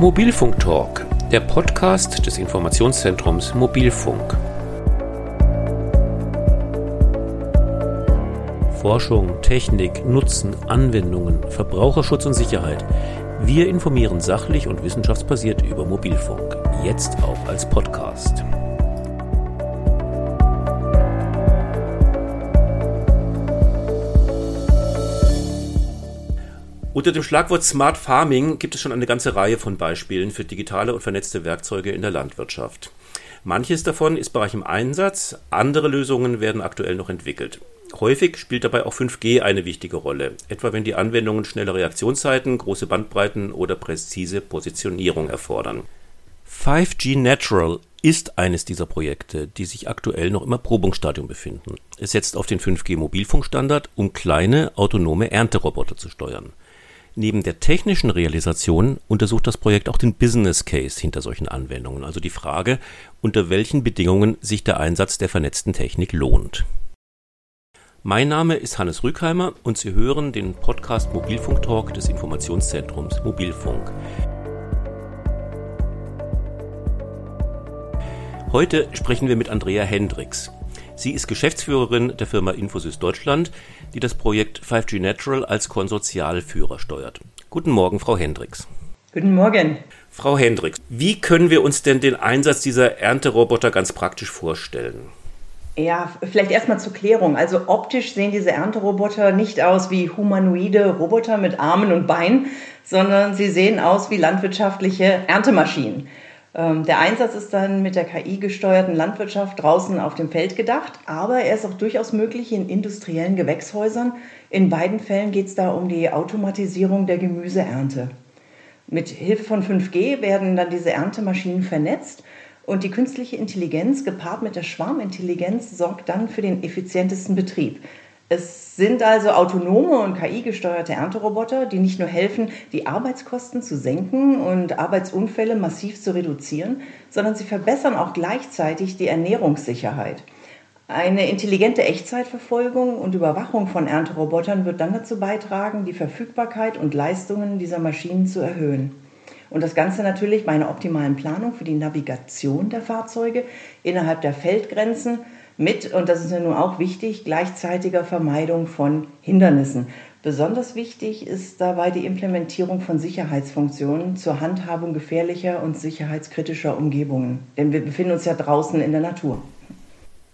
Mobilfunk Talk, der Podcast des Informationszentrums Mobilfunk. Forschung, Technik, Nutzen, Anwendungen, Verbraucherschutz und Sicherheit. Wir informieren sachlich und wissenschaftsbasiert über Mobilfunk. Jetzt auch als Podcast. Unter dem Schlagwort Smart Farming gibt es schon eine ganze Reihe von Beispielen für digitale und vernetzte Werkzeuge in der Landwirtschaft. Manches davon ist bereits im Einsatz, andere Lösungen werden aktuell noch entwickelt. Häufig spielt dabei auch 5G eine wichtige Rolle, etwa wenn die Anwendungen schnelle Reaktionszeiten, große Bandbreiten oder präzise Positionierung erfordern. 5G Natural ist eines dieser Projekte, die sich aktuell noch im Erprobungsstadium befinden. Es setzt auf den 5G Mobilfunkstandard, um kleine autonome Ernteroboter zu steuern. Neben der technischen Realisation untersucht das Projekt auch den Business Case hinter solchen Anwendungen, also die Frage, unter welchen Bedingungen sich der Einsatz der vernetzten Technik lohnt. Mein Name ist Hannes Rückheimer und Sie hören den Podcast Mobilfunk Talk des Informationszentrums Mobilfunk. Heute sprechen wir mit Andrea Hendricks. Sie ist Geschäftsführerin der Firma Infosys Deutschland, die das Projekt 5G Natural als Konsortialführer steuert. Guten Morgen, Frau Hendricks. Guten Morgen. Frau Hendricks, wie können wir uns denn den Einsatz dieser Ernteroboter ganz praktisch vorstellen? Ja, vielleicht erstmal zur Klärung. Also optisch sehen diese Ernteroboter nicht aus wie humanoide Roboter mit Armen und Beinen, sondern sie sehen aus wie landwirtschaftliche Erntemaschinen. Ähm, der Einsatz ist dann mit der KI-gesteuerten Landwirtschaft draußen auf dem Feld gedacht, aber er ist auch durchaus möglich in industriellen Gewächshäusern. In beiden Fällen geht es da um die Automatisierung der Gemüseernte. Mit Hilfe von 5G werden dann diese Erntemaschinen vernetzt und die künstliche Intelligenz gepaart mit der Schwarmintelligenz sorgt dann für den effizientesten Betrieb. Es sind also autonome und KI-gesteuerte Ernteroboter, die nicht nur helfen, die Arbeitskosten zu senken und Arbeitsunfälle massiv zu reduzieren, sondern sie verbessern auch gleichzeitig die Ernährungssicherheit. Eine intelligente Echtzeitverfolgung und Überwachung von Ernterobotern wird dann dazu beitragen, die Verfügbarkeit und Leistungen dieser Maschinen zu erhöhen. Und das Ganze natürlich bei einer optimalen Planung für die Navigation der Fahrzeuge innerhalb der Feldgrenzen mit, und das ist ja nun auch wichtig, gleichzeitiger Vermeidung von Hindernissen. Besonders wichtig ist dabei die Implementierung von Sicherheitsfunktionen zur Handhabung gefährlicher und sicherheitskritischer Umgebungen. Denn wir befinden uns ja draußen in der Natur.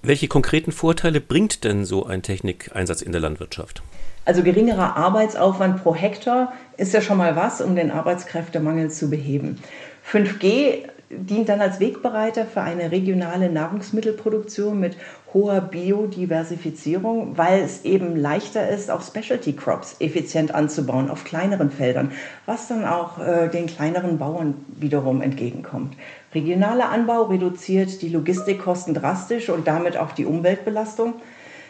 Welche konkreten Vorteile bringt denn so ein Technikeinsatz in der Landwirtschaft? Also geringerer Arbeitsaufwand pro Hektar ist ja schon mal was, um den Arbeitskräftemangel zu beheben. 5G dient dann als Wegbereiter für eine regionale Nahrungsmittelproduktion mit hoher Biodiversifizierung, weil es eben leichter ist, auch Specialty Crops effizient anzubauen auf kleineren Feldern, was dann auch äh, den kleineren Bauern wiederum entgegenkommt. Regionaler Anbau reduziert die Logistikkosten drastisch und damit auch die Umweltbelastung.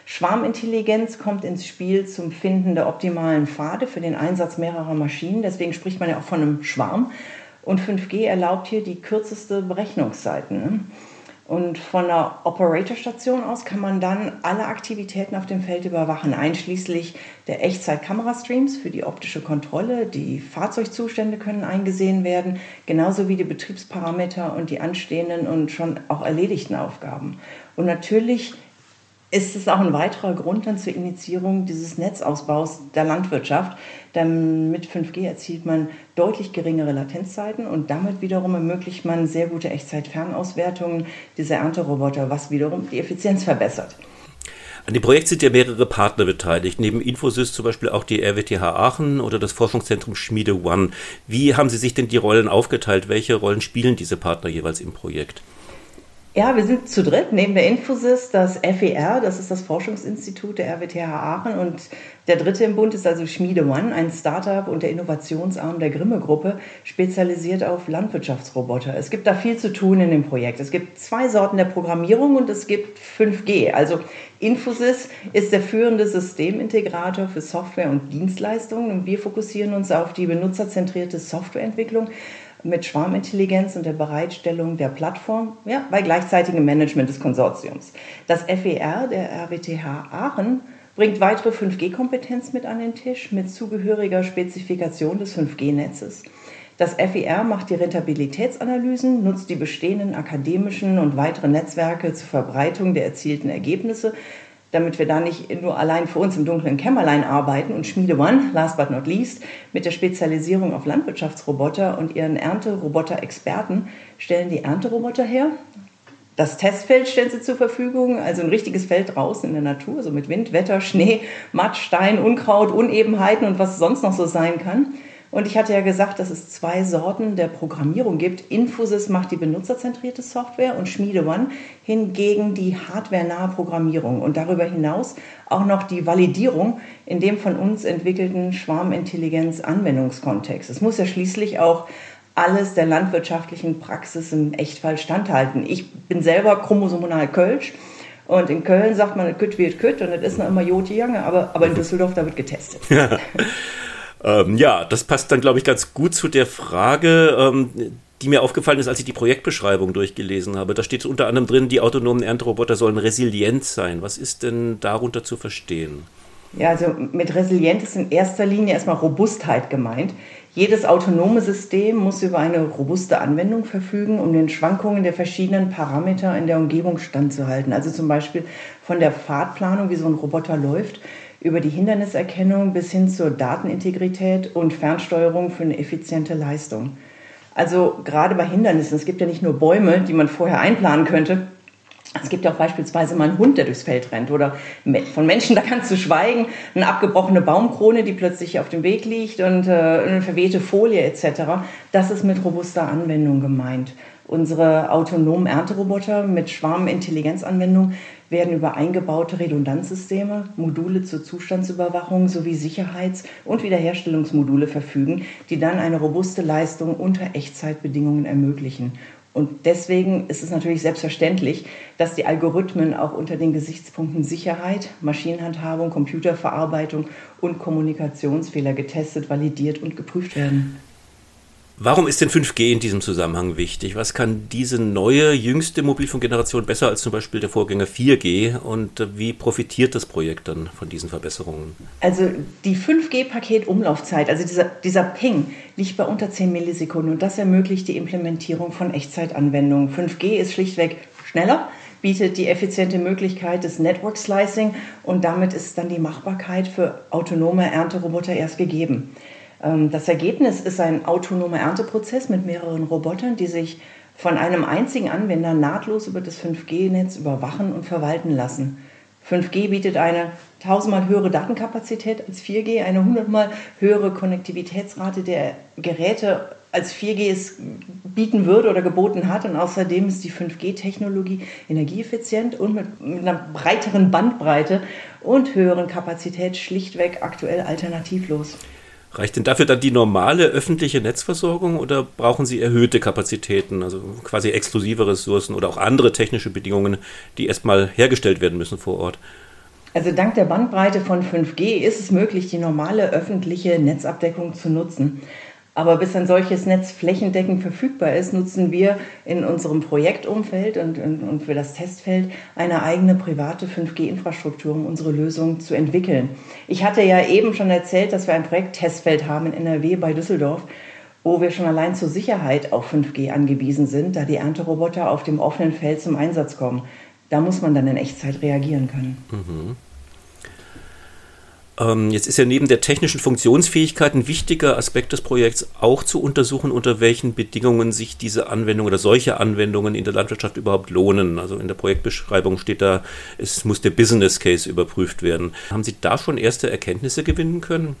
Schwarmintelligenz kommt ins Spiel zum Finden der optimalen Pfade für den Einsatz mehrerer Maschinen. Deswegen spricht man ja auch von einem Schwarm. Und 5G erlaubt hier die kürzeste Berechnungszeit. Ne? Und von der Operatorstation aus kann man dann alle Aktivitäten auf dem Feld überwachen, einschließlich der Echtzeit-Kamerastreams für die optische Kontrolle. Die Fahrzeugzustände können eingesehen werden, genauso wie die Betriebsparameter und die anstehenden und schon auch erledigten Aufgaben. Und natürlich ist es auch ein weiterer Grund dann zur Initiierung dieses Netzausbaus der Landwirtschaft. Denn mit 5G erzielt man deutlich geringere Latenzzeiten und damit wiederum ermöglicht man sehr gute Echtzeit-Fernauswertungen dieser Ernteroboter, was wiederum die Effizienz verbessert. An dem Projekt sind ja mehrere Partner beteiligt, neben Infosys zum Beispiel auch die RWTH Aachen oder das Forschungszentrum Schmiede One. Wie haben Sie sich denn die Rollen aufgeteilt? Welche Rollen spielen diese Partner jeweils im Projekt? Ja, wir sind zu dritt. Neben der Infosys das FER, das ist das Forschungsinstitut der RWTH Aachen. Und der dritte im Bund ist also Schmiede One, ein Startup und der Innovationsarm der Grimme-Gruppe, spezialisiert auf Landwirtschaftsroboter. Es gibt da viel zu tun in dem Projekt. Es gibt zwei Sorten der Programmierung und es gibt 5G. Also Infosys ist der führende Systemintegrator für Software und Dienstleistungen und wir fokussieren uns auf die benutzerzentrierte Softwareentwicklung mit Schwarmintelligenz und der Bereitstellung der Plattform ja, bei gleichzeitigem Management des Konsortiums. Das FER der RWTH Aachen bringt weitere 5G-Kompetenz mit an den Tisch mit zugehöriger Spezifikation des 5G-Netzes. Das FIR macht die Rentabilitätsanalysen, nutzt die bestehenden akademischen und weiteren Netzwerke zur Verbreitung der erzielten Ergebnisse, damit wir da nicht nur allein für uns im dunklen Kämmerlein arbeiten und Schmiede One, last but not least, mit der Spezialisierung auf Landwirtschaftsroboter und ihren Ernteroboter-Experten stellen die Ernteroboter her. Das Testfeld stellen sie zur Verfügung, also ein richtiges Feld draußen in der Natur, so mit Wind, Wetter, Schnee, Matsch, Stein, Unkraut, Unebenheiten und was sonst noch so sein kann. Und ich hatte ja gesagt, dass es zwei Sorten der Programmierung gibt. Infosys macht die benutzerzentrierte Software und Schmiede One hingegen die hardwarenahe Programmierung und darüber hinaus auch noch die Validierung in dem von uns entwickelten Schwarmintelligenz-Anwendungskontext. Es muss ja schließlich auch alles der landwirtschaftlichen Praxis im Echtfall standhalten. Ich bin selber chromosomal Kölsch und in Köln sagt man, Kütt wird Kütt und das ist noch immer Joti Jange, aber, aber in Düsseldorf, da wird getestet. Ja. Ähm, ja, das passt dann, glaube ich, ganz gut zu der Frage, ähm, die mir aufgefallen ist, als ich die Projektbeschreibung durchgelesen habe. Da steht unter anderem drin, die autonomen Ernteroboter sollen resilient sein. Was ist denn darunter zu verstehen? Ja, also mit resilient ist in erster Linie erstmal Robustheit gemeint. Jedes autonome System muss über eine robuste Anwendung verfügen, um den Schwankungen der verschiedenen Parameter in der Umgebung standzuhalten. Also zum Beispiel von der Fahrtplanung, wie so ein Roboter läuft, über die Hinderniserkennung bis hin zur Datenintegrität und Fernsteuerung für eine effiziente Leistung. Also gerade bei Hindernissen, es gibt ja nicht nur Bäume, die man vorher einplanen könnte, es gibt ja auch beispielsweise mal einen Hund, der durchs Feld rennt oder von Menschen, da kannst du schweigen, eine abgebrochene Baumkrone, die plötzlich auf dem Weg liegt und äh, eine verwehte Folie etc. Das ist mit robuster Anwendung gemeint. Unsere autonomen Ernteroboter mit Schwarmintelligenzanwendung werden über eingebaute Redundanzsysteme, Module zur Zustandsüberwachung sowie Sicherheits- und Wiederherstellungsmodule verfügen, die dann eine robuste Leistung unter Echtzeitbedingungen ermöglichen. Und deswegen ist es natürlich selbstverständlich, dass die Algorithmen auch unter den Gesichtspunkten Sicherheit, Maschinenhandhabung, Computerverarbeitung und Kommunikationsfehler getestet, validiert und geprüft werden. Warum ist denn 5G in diesem Zusammenhang wichtig? Was kann diese neue, jüngste Mobilfunkgeneration besser als zum Beispiel der Vorgänger 4G? Und wie profitiert das Projekt dann von diesen Verbesserungen? Also die 5G-Paket-Umlaufzeit, also dieser, dieser Ping, liegt bei unter 10 Millisekunden und das ermöglicht die Implementierung von Echtzeitanwendungen. 5G ist schlichtweg schneller, bietet die effiziente Möglichkeit des Network Slicing und damit ist dann die Machbarkeit für autonome Ernteroboter erst gegeben. Ähm, das Ergebnis ist ein autonomer Ernteprozess mit mehreren Robotern, die sich von einem einzigen Anwender nahtlos über das 5G-Netz überwachen und verwalten lassen. 5G bietet eine tausendmal höhere Datenkapazität als 4G, eine hundertmal höhere Konnektivitätsrate der Geräte als 4G es bieten würde oder geboten hat. Und außerdem ist die 5G-Technologie energieeffizient und mit, mit, einer breiteren Bandbreite und höheren Kapazität schlichtweg aktuell alternativlos. Reicht denn dafür dann die normale öffentliche Netzversorgung oder brauchen Sie erhöhte Kapazitäten, also quasi exklusive Ressourcen oder auch andere technische Bedingungen, die erstmal hergestellt werden müssen vor Ort? Also dank der Bandbreite von 5G ist es möglich, die normale öffentliche Netzabdeckung zu nutzen. Aber bis ein solches Netz flächendeckend verfügbar ist, nutzen wir in unserem Projektumfeld und, und, und für das Testfeld eine eigene private 5G-Infrastruktur, um unsere Lösung zu entwickeln. Ich hatte ja eben schon erzählt, dass wir ein Projekt-Testfeld haben in NRW bei Düsseldorf, wo wir schon allein zur Sicherheit auf 5G angewiesen sind, da die Ernteroboter auf dem offenen Feld zum Einsatz kommen. Da muss man dann in Echtzeit reagieren können. Mhm. Ähm, jetzt ist ja neben der technischen Funktionsfähigkeit ein wichtiger Aspekt des Projekts auch zu untersuchen, unter welchen Bedingungen sich diese Anwendungen oder solche Anwendungen in der Landwirtschaft überhaupt lohnen. Also in der Projektbeschreibung steht da, es muss der Business Case überprüft werden. Haben Sie da schon erste Erkenntnisse gewinnen können?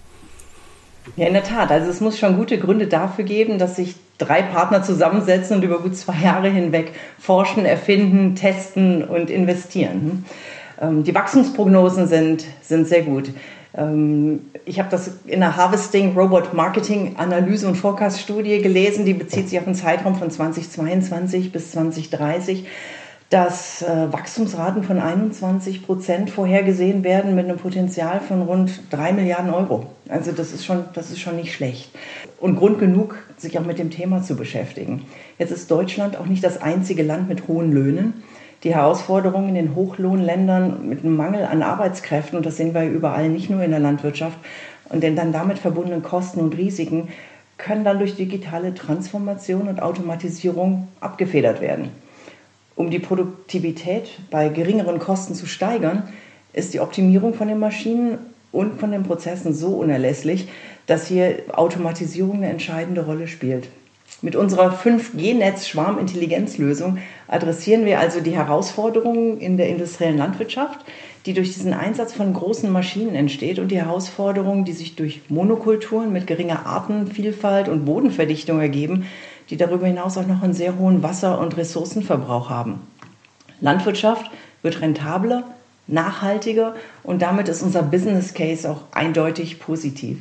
Ja, in der Tat. Also es muss schon gute Gründe dafür geben, dass sich drei Partner zusammensetzen und über gut zwei Jahre hinweg forschen, erfinden, testen und investieren. Ähm, die Wachstumsprognosen sind, sind sehr gut. Ähm, ich habe das in der Harvesting Robot Marketing Analyse und Forecast Studie gelesen, die bezieht sich auf einen Zeitraum von 2022 bis 2030, dass äh, Wachstumsraten von 21 Prozent vorhergesehen werden mit einem Potenzial von rund 3 Milliarden Euro. Also das ist schon, das ist schon nicht schlecht. Und Grund genug, sich auch mit dem Thema zu beschäftigen. Jetzt ist Deutschland auch nicht das einzige Land mit hohen Löhnen. Die Herausforderungen in den Hochlohnländern mit einem Mangel an Arbeitskräften, und das sehen wir überall, nicht nur in der Landwirtschaft, und den dann damit verbundenen Kosten und Risiken, können dann durch digitale Transformation und Automatisierung abgefedert werden. Um die Produktivität bei geringeren Kosten zu steigern, ist die Optimierung von den Maschinen und von den Prozessen so unerlässlich, dass hier Automatisierung eine entscheidende Rolle spielt. Mit unserer 5G-Netz-Schwarmintelligenzlösung adressieren wir also die Herausforderungen in der industriellen Landwirtschaft, die durch diesen Einsatz von großen Maschinen entsteht und die Herausforderungen, die sich durch Monokulturen mit geringer Artenvielfalt und Bodenverdichtung ergeben, die darüber hinaus auch noch einen sehr hohen Wasser- und Ressourcenverbrauch haben. Landwirtschaft wird rentabler, nachhaltiger und damit ist unser Business Case auch eindeutig positiv.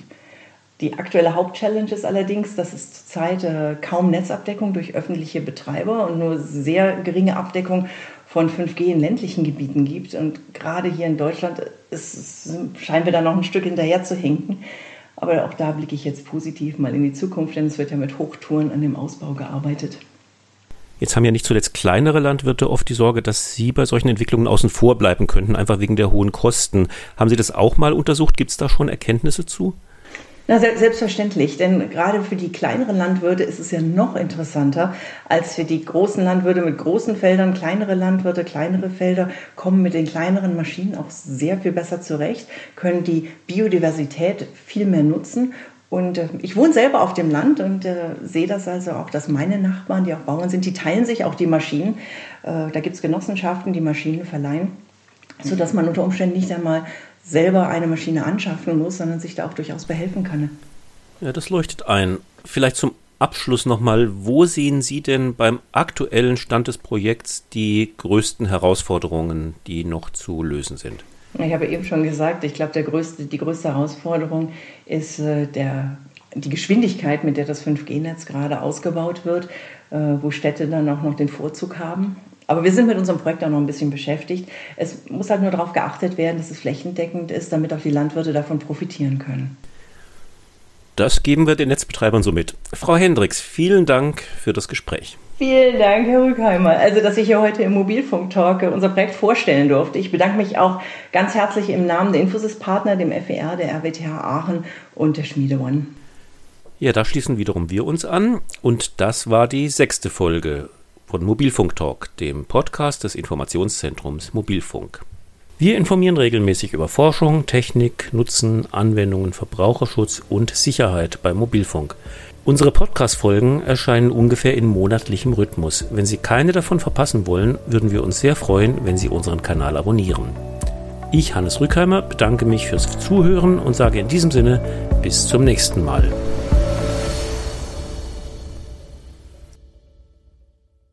Die aktuelle Hauptchallenge ist allerdings, dass es zurzeit äh, kaum Netzabdeckung durch öffentliche Betreiber und nur sehr geringe Abdeckung von 5G in ländlichen Gebieten gibt. Und gerade hier in Deutschland ist, scheinen wir da noch ein Stück hinterher zu hinken. Aber auch da blicke ich jetzt positiv mal in die Zukunft, denn es wird ja mit Hochtouren an dem Ausbau gearbeitet. Jetzt haben ja nicht zuletzt kleinere Landwirte oft die Sorge, dass sie bei solchen Entwicklungen außen vor bleiben könnten, einfach wegen der hohen Kosten. Haben Sie das auch mal untersucht? Gibt es da schon Erkenntnisse zu? Na, selbstverständlich, denn gerade für die kleineren Landwirte ist es ja noch interessanter als für die großen Landwirte mit großen Feldern. Kleinere Landwirte, kleinere Felder kommen mit den kleineren Maschinen auch sehr viel besser zurecht, können die Biodiversität viel mehr nutzen. Und äh, ich wohne selber auf dem Land und äh, sehe das also auch, dass meine Nachbarn, die auch Bauern sind, die teilen sich auch die Maschinen. Äh, da gibt es Genossenschaften, die Maschinen verleihen, sodass man unter Umständen nicht einmal selber eine Maschine anschaffen muss, sondern sich da auch durchaus behelfen kann. Ja, das leuchtet ein. Vielleicht zum Abschluss nochmal, wo sehen Sie denn beim aktuellen Stand des Projekts die größten Herausforderungen, die noch zu lösen sind? Ich habe eben schon gesagt, ich glaube, größte, die größte Herausforderung ist äh, der, die Geschwindigkeit, mit der das 5G-Netz gerade ausgebaut wird, äh, wo Städte dann auch noch den Vorzug haben. Aber wir sind mit unserem Projekt auch noch ein bisschen beschäftigt. Es muss halt nur darauf geachtet werden, dass es flächendeckend ist, damit auch die Landwirte davon profitieren können. Das geben wir den Netzbetreibern so mit. Frau Hendricks, vielen Dank für das Gespräch. Vielen Dank, Herr Rückheimer. Also, dass ich hier heute im Mobilfunk-Talk unser Projekt vorstellen durfte. Ich bedanke mich auch ganz herzlich im Namen der Infosys-Partner, dem FER, der RWTH Aachen und der Schmiede One. Ja, da schließen wiederum wir uns an. Und das war die sechste Folge von Mobilfunk Talk, dem Podcast des Informationszentrums Mobilfunk. Wir informieren regelmäßig über Forschung, Technik, Nutzen, Anwendungen, Verbraucherschutz und Sicherheit beim Mobilfunk. Unsere Podcast-Folgen erscheinen ungefähr in monatlichem Rhythmus. Wenn Sie keine davon verpassen wollen, würden wir uns sehr freuen, wenn Sie unseren Kanal abonnieren. Ich, Hannes Rückheimer, bedanke mich fürs Zuhören und sage in diesem Sinne bis zum nächsten Mal.